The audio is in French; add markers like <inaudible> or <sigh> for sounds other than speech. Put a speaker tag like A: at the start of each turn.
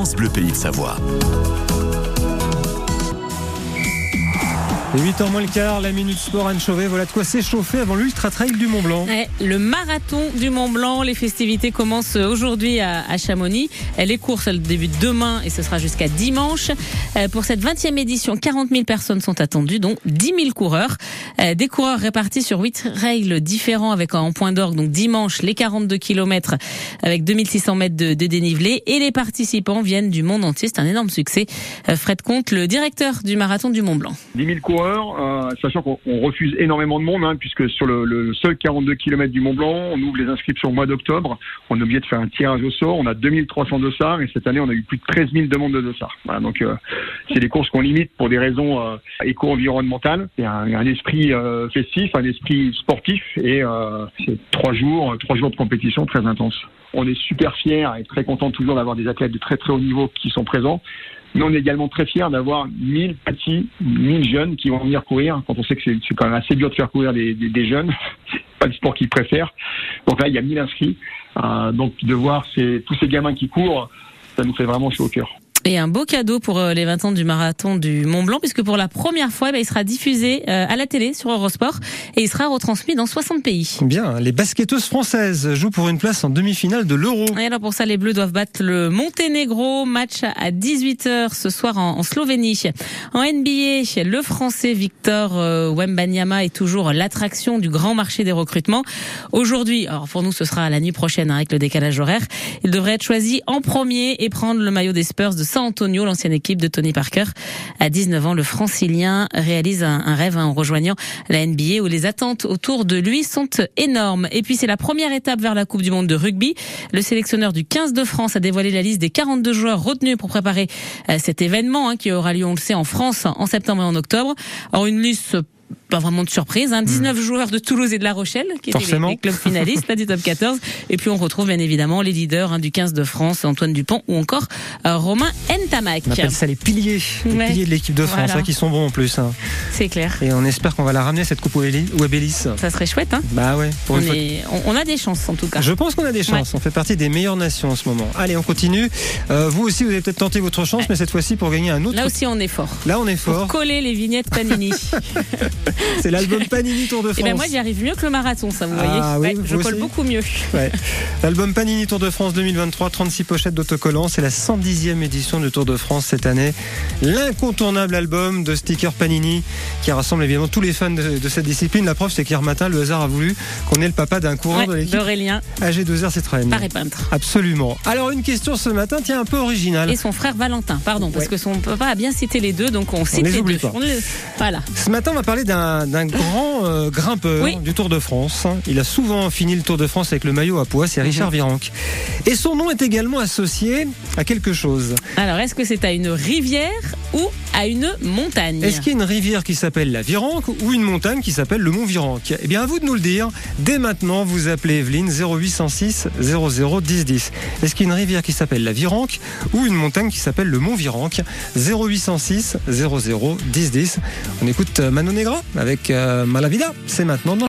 A: France Bleu Pays de Savoie.
B: Et 8h moins le quart, la Minute Sport Anne Chauvet. Voilà de quoi s'échauffer avant l'Ultra Trail du Mont Blanc.
C: Ouais, le marathon du Mont Blanc, les festivités commencent aujourd'hui à, à Chamonix. Les courses, elles débutent demain et ce sera jusqu'à dimanche. Euh, pour cette 20e édition, 40 000 personnes sont attendues, dont 10 000 coureurs. Euh, des coureurs répartis sur 8 trails différents avec en point d'orgue, donc dimanche, les 42 km avec 2600 mètres de, de, dénivelé. Et les participants viennent du monde entier. C'est un énorme succès. Euh, Fred Comte, le directeur du marathon du Mont Blanc.
D: 10 000 coureurs euh, sachant qu'on refuse énormément de monde, hein, puisque sur le, seul 42 km du Mont Blanc, on ouvre les inscriptions au mois d'octobre. On est obligé de faire un tirage au sort. On a 2300 dossards et cette année, on a eu plus de 13 000 demandes de dossards. Donc euh, c'est des courses qu'on limite pour des raisons euh, éco-environnementales. C'est un, un, esprit festif, un esprit sportif et c'est trois jours, trois jours de compétition très intense. On est super fiers et très contents toujours d'avoir des athlètes de très très haut niveau qui sont présents. Mais on est également très fiers d'avoir 1000 petits, 1000 jeunes qui vont venir courir, quand on sait que c'est quand même assez dur de faire courir des, des, des jeunes, <laughs> pas le sport qu'ils préfèrent. Donc là, il y a 1000 inscrits. Euh, donc de voir ces, tous ces gamins qui courent, ça nous fait vraiment chaud au cœur.
C: Et un beau cadeau pour les 20 ans du marathon du Mont Blanc, puisque pour la première fois, il sera diffusé à la télé sur Eurosport et il sera retransmis dans 60 pays.
B: Bien, les basketteuses françaises jouent pour une place en demi-finale de l'Euro.
C: Et alors pour ça, les Bleus doivent battre le Monténégro, match à 18h ce soir en, Slovénie. En NBA, le Français Victor Wembanyama est toujours l'attraction du grand marché des recrutements. Aujourd'hui, alors pour nous, ce sera la nuit prochaine avec le décalage horaire. Il devrait être choisi en premier et prendre le maillot des Spurs de San Antonio, l'ancienne équipe de Tony Parker. À 19 ans, le francilien réalise un, rêve en rejoignant la NBA où les attentes autour de lui sont énormes. Et puis c'est la première étape vers la Coupe du Monde de rugby. Le sélectionneur du 15 de France a dévoilé la liste des 42 joueurs retenus pour préparer cet événement hein, qui aura lieu, on le sait, en France en septembre et en octobre. Alors une liste pas vraiment de surprise. Hein. 19 mmh. joueurs de Toulouse et de La Rochelle qui étaient les, les, clubs finalistes là, du top 14. Et puis on retrouve bien évidemment les leaders hein, du 15 de France, Antoine Dupont ou encore euh, Romain Ntamak.
B: On appelle ça les piliers, les ouais. piliers de l'équipe de France, voilà. hein, qui sont bons en plus.
C: C'est clair.
B: Et on espère qu'on va la ramener cette coupe Webelis.
C: Ça serait chouette. Hein
B: bah ouais.
C: On, est, on, on, a des chances en tout cas.
B: Je pense qu'on a des chances. Ouais. On fait partie des meilleures nations en ce moment. Allez, on continue. Euh, vous aussi, vous avez peut-être tenté votre chance, mais cette fois-ci pour gagner un autre.
C: Là aussi, on est fort.
B: Là, on est fort.
C: Pour coller les vignettes Panini. <laughs>
B: C'est l'album Panini Tour de France.
C: Et ben moi j'y arrive mieux que le marathon, ça vous
B: ah,
C: voyez.
B: Oui,
C: ouais, je colle beaucoup mieux.
B: Ouais. L'album Panini Tour de France 2023, 36 pochettes d'autocollants. C'est la 110e édition du Tour de France cette année. L'incontournable album de stickers Panini qui rassemble évidemment tous les fans de, de cette discipline. La preuve, c'est qu'hier matin, le hasard a voulu qu'on ait le papa d'un coureur
C: ouais,
B: de l'équipe.
C: D'Aurélien.
B: AG2R Citroën.
C: Paris peintre.
B: Absolument. Alors une question ce matin, tiens, un peu originale.
C: Et son frère Valentin, pardon, parce que son papa a bien cité les deux, donc on cite
B: on les,
C: les deux.
B: Pas.
C: Les... Voilà.
B: Ce matin, on va parler d'un grand euh, grimpeur
C: oui.
B: du Tour de France. Il a souvent fini le Tour de France avec le maillot à poids, c'est Richard mmh. Virenque. Et son nom est également associé à quelque chose.
C: Alors, est-ce que c'est à une rivière ou à une montagne
B: Est-ce qu'il y a une rivière qui s'appelle la Virenque ou une montagne qui s'appelle le Mont Virenque Eh bien, à vous de nous le dire. Dès maintenant, vous appelez Evelyne 0806 00 10 10. Est-ce qu'il y a une rivière qui s'appelle la Virenque ou une montagne qui s'appelle le Mont Virenque 0806 00 10 10. On écoute Manon Negra avec euh, Malavida. C'est maintenant dans